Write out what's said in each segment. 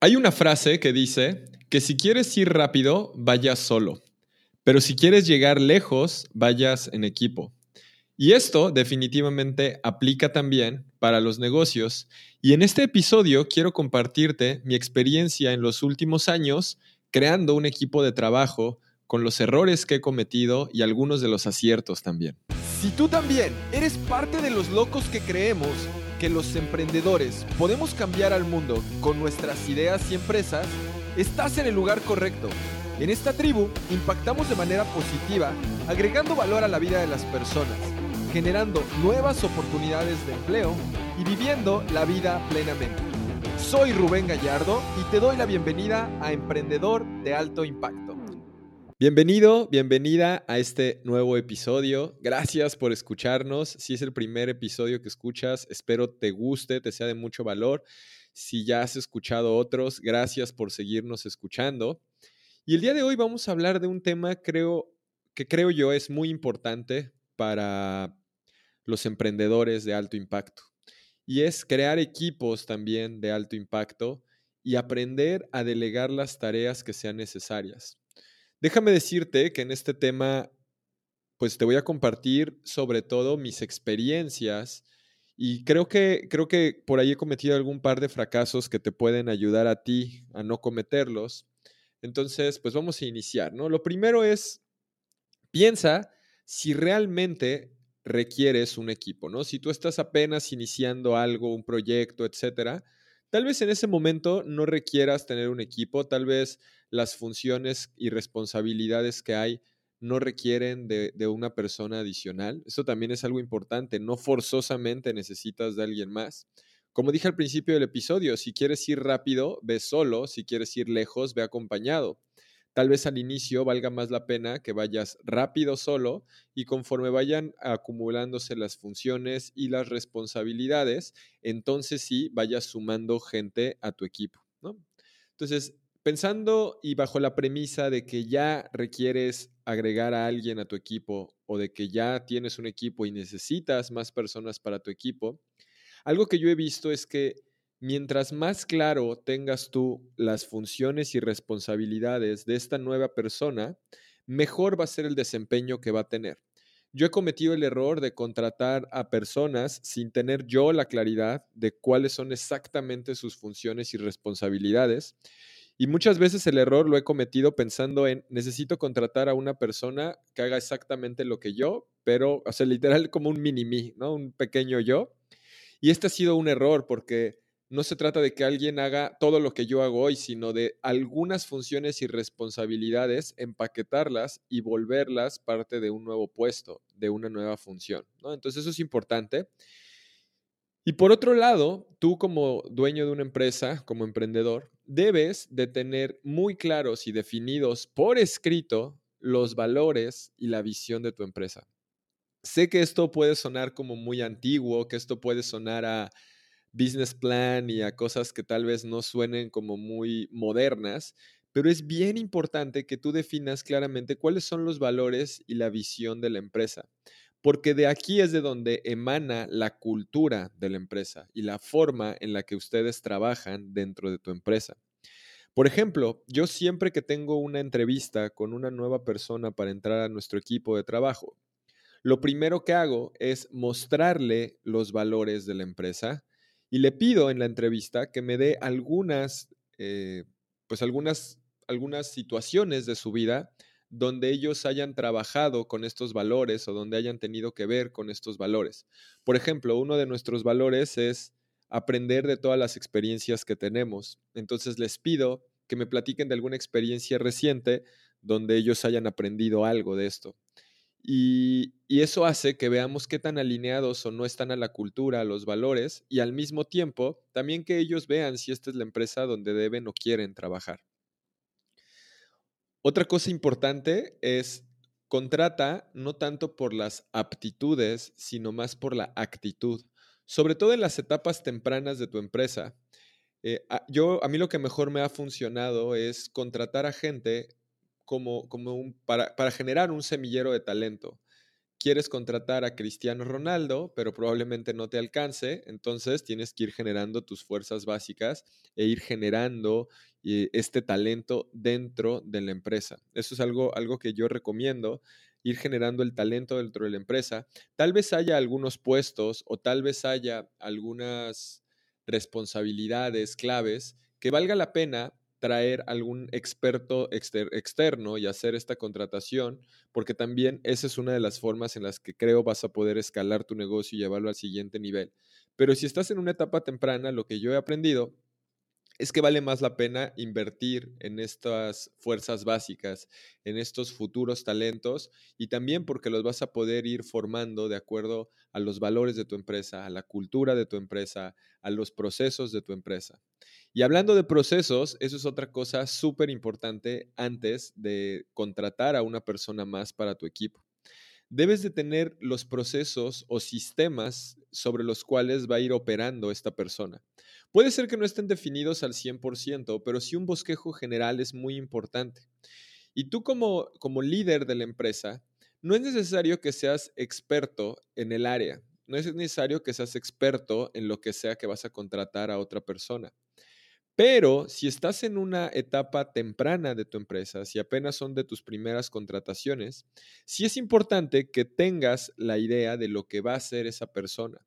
Hay una frase que dice que si quieres ir rápido, vayas solo, pero si quieres llegar lejos, vayas en equipo. Y esto definitivamente aplica también para los negocios. Y en este episodio quiero compartirte mi experiencia en los últimos años creando un equipo de trabajo con los errores que he cometido y algunos de los aciertos también. Si tú también eres parte de los locos que creemos que los emprendedores podemos cambiar al mundo con nuestras ideas y empresas, estás en el lugar correcto. En esta tribu impactamos de manera positiva, agregando valor a la vida de las personas, generando nuevas oportunidades de empleo y viviendo la vida plenamente. Soy Rubén Gallardo y te doy la bienvenida a Emprendedor de Alto Impacto. Bienvenido, bienvenida a este nuevo episodio. Gracias por escucharnos. Si es el primer episodio que escuchas, espero te guste, te sea de mucho valor. Si ya has escuchado otros, gracias por seguirnos escuchando. Y el día de hoy vamos a hablar de un tema creo, que creo yo es muy importante para los emprendedores de alto impacto. Y es crear equipos también de alto impacto y aprender a delegar las tareas que sean necesarias. Déjame decirte que en este tema, pues te voy a compartir sobre todo mis experiencias y creo que, creo que por ahí he cometido algún par de fracasos que te pueden ayudar a ti a no cometerlos. Entonces, pues vamos a iniciar, ¿no? Lo primero es, piensa si realmente requieres un equipo, ¿no? Si tú estás apenas iniciando algo, un proyecto, etcétera, Tal vez en ese momento no requieras tener un equipo, tal vez las funciones y responsabilidades que hay no requieren de, una persona adicional. Eso también es algo importante, no forzosamente necesitas de alguien más. Como dije al principio del episodio, si quieres ir rápido, ve solo, si quieres ir lejos, ve acompañado. Tal vez al inicio valga más la pena que vayas rápido solo y conforme vayan acumulándose las funciones y las responsabilidades, entonces sí vayas sumando gente a tu equipo. ¿no? Entonces, pensando y bajo la premisa de que ya requieres agregar a alguien a tu equipo o de que ya tienes un equipo y necesitas más personas para tu equipo, algo que yo he visto es que mientras más claro tengas tú las funciones y responsabilidades de esta nueva persona, mejor va a ser el desempeño que va a tener. Yo he cometido el error de contratar a personas sin tener yo la claridad de cuáles son exactamente sus funciones y responsabilidades. Y muchas veces el error lo he cometido pensando en necesito contratar a una persona que haga exactamente lo que yo, pero, o sea, literal como un mini mí, ¿no? Un pequeño yo. Y este ha sido un error porque no se trata de que alguien haga todo lo que yo hago hoy, sino de algunas funciones y responsabilidades, empaquetarlas y volverlas parte de un nuevo puesto, de una nueva función. Entonces eso es importante. Y por otro lado, tú como dueño de una empresa, como emprendedor, debes de tener muy claros y definidos por escrito los valores y la visión de tu empresa. Sé que esto puede sonar como muy antiguo, que esto puede sonar a business plan y a cosas que tal vez no suenen como muy modernas, pero es bien importante que tú definas claramente cuáles son los valores y la visión de la empresa, porque de aquí es de donde emana la cultura de la empresa y la forma en la que ustedes trabajan dentro de tu empresa. Por ejemplo, yo siempre que tengo una entrevista con una nueva persona para entrar a nuestro equipo de trabajo, lo primero que hago es mostrarle los valores de la empresa, y le pido en la entrevista que me dé algunas, eh, pues algunas, algunas situaciones de su vida donde ellos hayan trabajado con estos valores o donde hayan tenido que ver con estos valores. Por ejemplo, uno de nuestros valores es aprender de todas las experiencias que tenemos. Entonces les pido que me platiquen de alguna experiencia reciente donde ellos hayan aprendido algo de esto. Y, eso hace que veamos qué tan alineados o no están a la cultura, a los valores, y al mismo tiempo también que ellos vean si esta es la empresa donde deben o quieren trabajar. Otra cosa importante es contrata no tanto por las aptitudes, sino más por la actitud, sobre todo en las etapas tempranas de tu empresa. Eh, yo, a mí lo que mejor me ha funcionado es contratar a gente como, como un, para, para generar un semillero de talento. Quieres contratar a Cristiano Ronaldo, pero probablemente no te alcance, entonces tienes que ir generando tus fuerzas básicas e ir generando eh, este talento dentro de la empresa. Eso es algo, algo que yo recomiendo, ir generando el talento dentro de la empresa. Tal vez haya algunos puestos o tal vez haya algunas responsabilidades claves que valga la pena traer algún experto externo y hacer esta contratación, porque también esa es una de las formas en las que creo vas a poder escalar tu negocio y llevarlo al siguiente nivel. Pero si estás en una etapa temprana, lo que yo he aprendido es que vale más la pena invertir en estas fuerzas básicas, en estos futuros talentos y también porque los vas a poder ir formando de acuerdo a los valores de tu empresa, a la cultura de tu empresa, a los procesos de tu empresa. Y hablando de procesos, eso es otra cosa súper importante antes de contratar a una persona más para tu equipo. Debes de tener los procesos o sistemas sobre los cuales va a ir operando esta persona. Puede ser que no estén definidos al 100%, pero sí un bosquejo general es muy importante. Y tú como, como líder de la empresa, no es necesario que seas experto en el área, no es necesario que seas experto en lo que sea que vas a contratar a otra persona. Pero si estás en una etapa temprana de tu empresa, si apenas son de tus primeras contrataciones, sí es importante que tengas la idea de lo que va a hacer esa persona.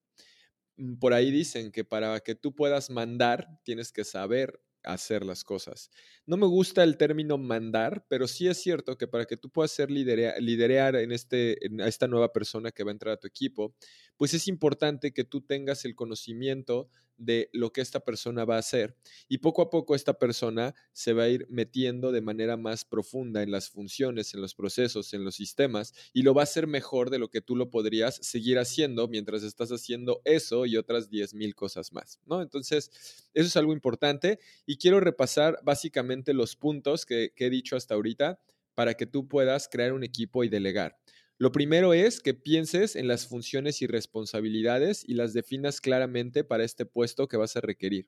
Mm, por ahí dicen que para que tú puedas mandar, tienes que saber hacer las cosas. No me gusta el término mandar, pero sí es cierto que para que tú puedas ser liderear en, este, esta nueva persona que va a entrar a tu equipo, pues es importante que tú tengas el conocimiento de lo que esta persona va a hacer. Y poco a poco esta persona se va a ir metiendo de manera más profunda en las funciones, en los procesos, en los sistemas, y lo va a hacer mejor de lo que tú lo podrías seguir haciendo mientras estás haciendo eso y otras 10.000 cosas más, ¿no? Entonces, eso es algo importante y quiero repasar básicamente los puntos que, que he dicho hasta ahorita para que tú puedas crear un equipo y delegar. Lo primero es que pienses en las funciones y responsabilidades y las definas claramente para este puesto que vas a requerir.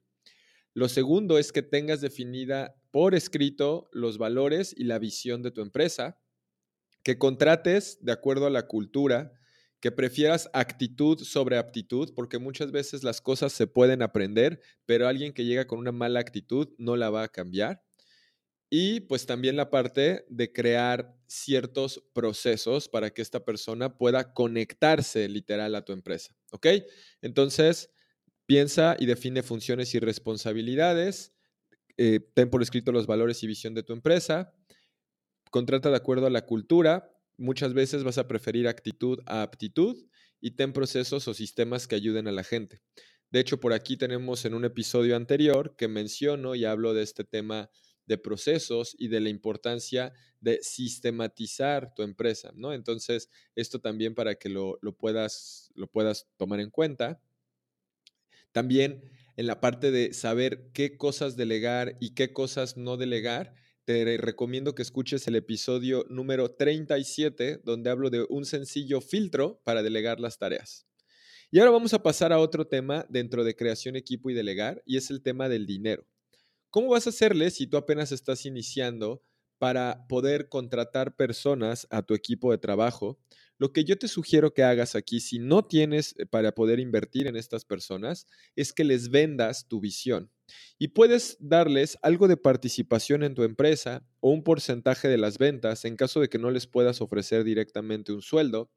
Lo segundo es que tengas definida por escrito los valores y la visión de tu empresa, que contrates de acuerdo a la cultura, que prefieras actitud sobre aptitud, porque muchas veces las cosas se pueden aprender, pero alguien que llega con una mala actitud no la va a cambiar. Y pues también la parte de crear ciertos procesos para que esta persona pueda conectarse literal a tu empresa. ¿Ok? Entonces, piensa y define funciones y responsabilidades. Eh, ten por escrito los valores y visión de tu empresa. Contrata de acuerdo a la cultura. Muchas veces vas a preferir actitud a aptitud y ten procesos o sistemas que ayuden a la gente. De hecho, por aquí tenemos en un episodio anterior que menciono y hablo de este tema de procesos y de la importancia de sistematizar tu empresa, ¿no? Entonces, esto también para que lo, puedas, lo puedas tomar en cuenta. También en la parte de saber qué cosas delegar y qué cosas no delegar, te recomiendo que escuches el episodio número 37, donde hablo de un sencillo filtro para delegar las tareas. Y ahora vamos a pasar a otro tema dentro de creación equipo y delegar, y es el tema del dinero. ¿Cómo vas a hacerle si tú apenas estás iniciando para poder contratar personas a tu equipo de trabajo? Lo que yo te sugiero que hagas aquí, si no tienes eh, para poder invertir en estas personas, es que les vendas tu visión. Y puedes darles algo de participación en tu empresa o un porcentaje de las ventas en caso de que no les puedas ofrecer directamente un sueldo.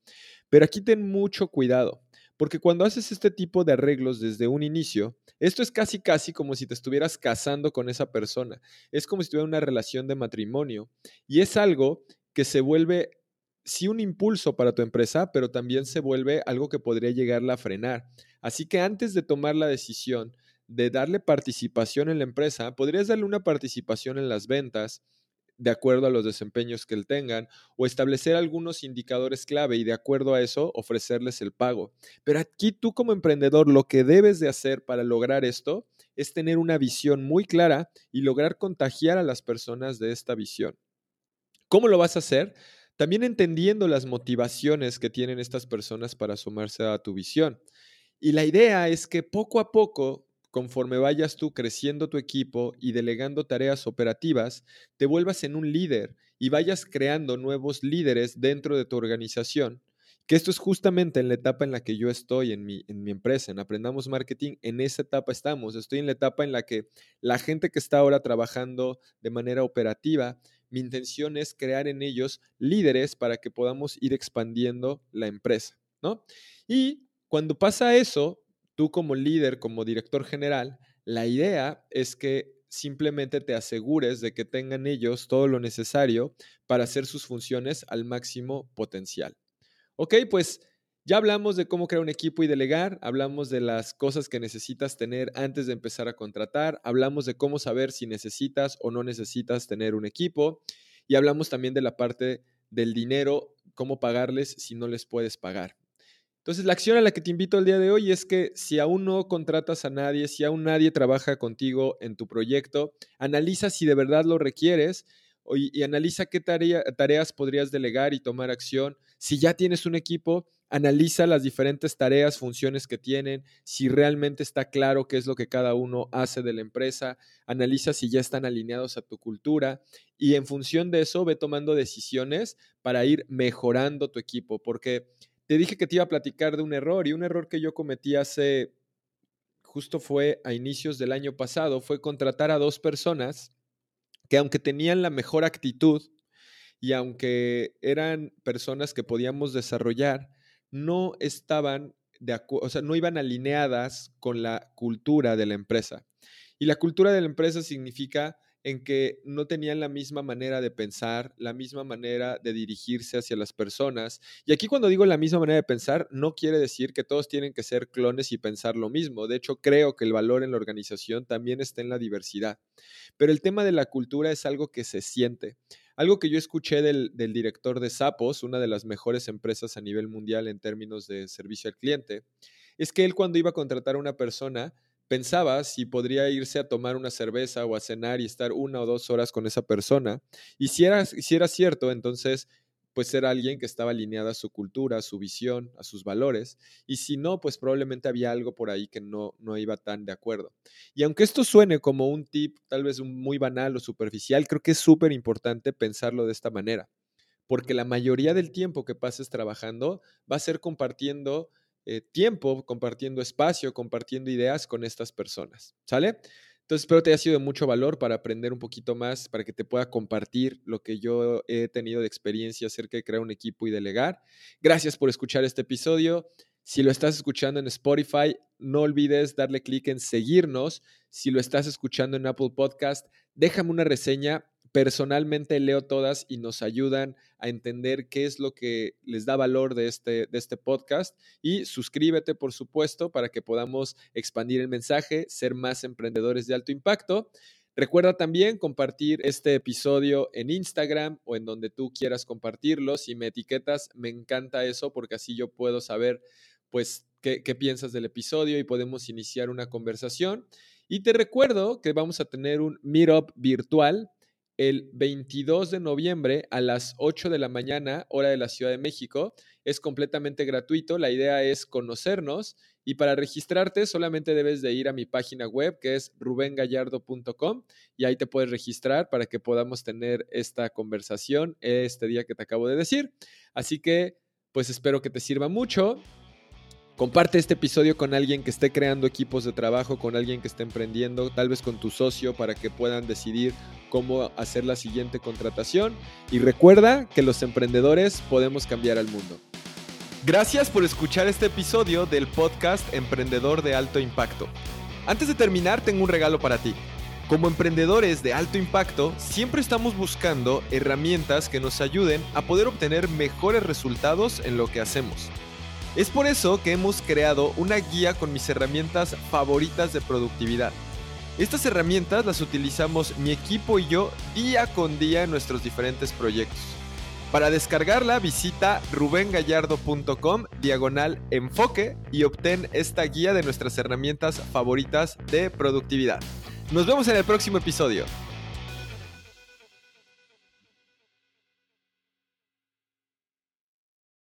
Pero aquí ten mucho cuidado. Porque cuando haces este tipo de arreglos desde un inicio, esto es casi casi como si te estuvieras casando con esa persona. Es como si tuviera una relación de matrimonio. Y es algo que se vuelve, sí, un impulso para tu empresa, pero también se vuelve algo que podría llegarla a frenar. Así que antes de tomar la decisión de darle participación en la empresa, podrías darle una participación en las ventas, de acuerdo a los desempeños que él tengan, o establecer algunos indicadores clave y de acuerdo a eso ofrecerles el pago. Pero aquí tú como emprendedor lo que debes de hacer para lograr esto es tener una visión muy clara y lograr contagiar a las personas de esta visión. ¿Cómo lo vas a hacer? También entendiendo las motivaciones que tienen estas personas para sumarse a tu visión. Y la idea es que poco a poco conforme vayas tú creciendo tu equipo y delegando tareas operativas, te vuelvas en un líder y vayas creando nuevos líderes dentro de tu organización. Que esto es justamente en la etapa en la que yo estoy en mi, en mi empresa, en Aprendamos Marketing, en esa etapa estamos. Estoy en la etapa en la que la gente que está ahora trabajando de manera operativa, mi intención es crear en ellos líderes para que podamos ir expandiendo la empresa, ¿no? Y cuando pasa eso, tú como líder, como director general, la idea es que simplemente te asegures de que tengan ellos todo lo necesario para hacer sus funciones al máximo potencial. Ok, pues ya hablamos de cómo crear un equipo y delegar, hablamos de las cosas que necesitas tener antes de empezar a contratar, hablamos de cómo saber si necesitas o no necesitas tener un equipo y hablamos también de la parte del dinero, cómo pagarles si no les puedes pagar. Entonces, la acción a la que te invito el día de hoy es que si aún no contratas a nadie, si aún nadie trabaja contigo en tu proyecto, analiza si de verdad lo requieres y, analiza qué tareas podrías delegar y tomar acción. Si ya tienes un equipo, analiza las diferentes tareas, funciones que tienen, si realmente está claro qué es lo que cada uno hace de la empresa, analiza si ya están alineados a tu cultura y en función de eso ve tomando decisiones para ir mejorando tu equipo, porque te dije que te iba a platicar de un error y un error que yo cometí hace, justo fue a inicios del año pasado, fue contratar a dos personas que aunque tenían la mejor actitud y aunque eran personas que podíamos desarrollar, no estaban de o sea, no iban alineadas con la cultura de la empresa. Y la cultura de la empresa significa en que no tenían la misma manera de pensar, la misma manera de dirigirse hacia las personas. Y aquí cuando digo la misma manera de pensar, no quiere decir que todos tienen que ser clones y pensar lo mismo. De hecho, creo que el valor en la organización también está en la diversidad. Pero el tema de la cultura es algo que se siente. Algo que yo escuché del, director de Sapos, una de las mejores empresas a nivel mundial en términos de servicio al cliente, es que él cuando iba a contratar a una persona, pensaba si podría irse a tomar una cerveza o a cenar y estar una o dos horas con esa persona. Y si era, si era cierto, entonces pues era alguien que estaba alineada a su cultura, a su visión, a sus valores, y si no, pues probablemente había algo por ahí que no, no iba tan de acuerdo. Y aunque esto suene como un tip tal vez muy banal o superficial, creo que es súper importante pensarlo de esta manera, porque la mayoría del tiempo que pases trabajando va a ser compartiendo eh, tiempo, compartiendo espacio, compartiendo ideas con estas personas. ¿Sale? Entonces espero te haya sido de mucho valor para aprender un poquito más, para que te pueda compartir lo que yo he tenido de experiencia acerca de crear un equipo y delegar. Gracias por escuchar este episodio. Si lo estás escuchando en Spotify, no olvides darle clic en seguirnos. Si lo estás escuchando en Apple Podcast, déjame una reseña personalmente leo todas y nos ayudan a entender qué es lo que les da valor de este, de este podcast. Y suscríbete, por supuesto, para que podamos expandir el mensaje, ser más emprendedores de alto impacto. Recuerda también compartir este episodio en Instagram o en donde tú quieras compartirlo. Si me etiquetas, me encanta eso porque así yo puedo saber, pues, qué, qué piensas del episodio y podemos iniciar una conversación. Y te recuerdo que vamos a tener un meetup virtual el 22 de noviembre a las 8 de la mañana, hora de la Ciudad de México. Es completamente gratuito. La idea es conocernos y para registrarte solamente debes de ir a mi página web que es rubengallardo.com y ahí te puedes registrar para que podamos tener esta conversación este día que te acabo de decir. Así que pues espero que te sirva mucho. Comparte este episodio con alguien que esté creando equipos de trabajo, con alguien que esté emprendiendo, tal vez con tu socio para que puedan decidir cómo hacer la siguiente contratación. Y recuerda que los emprendedores podemos cambiar al mundo. Gracias por escuchar este episodio del podcast Emprendedor de Alto Impacto. Antes de terminar, tengo un regalo para ti. Como emprendedores de alto impacto, siempre estamos buscando herramientas que nos ayuden a poder obtener mejores resultados en lo que hacemos. Es por eso que hemos creado una guía con mis herramientas favoritas de productividad. Estas herramientas las utilizamos mi equipo y yo día con día en nuestros diferentes proyectos. Para descargarla visita rubengallardo.com diagonal enfoque y obtén esta guía de nuestras herramientas favoritas de productividad. Nos vemos en el próximo episodio.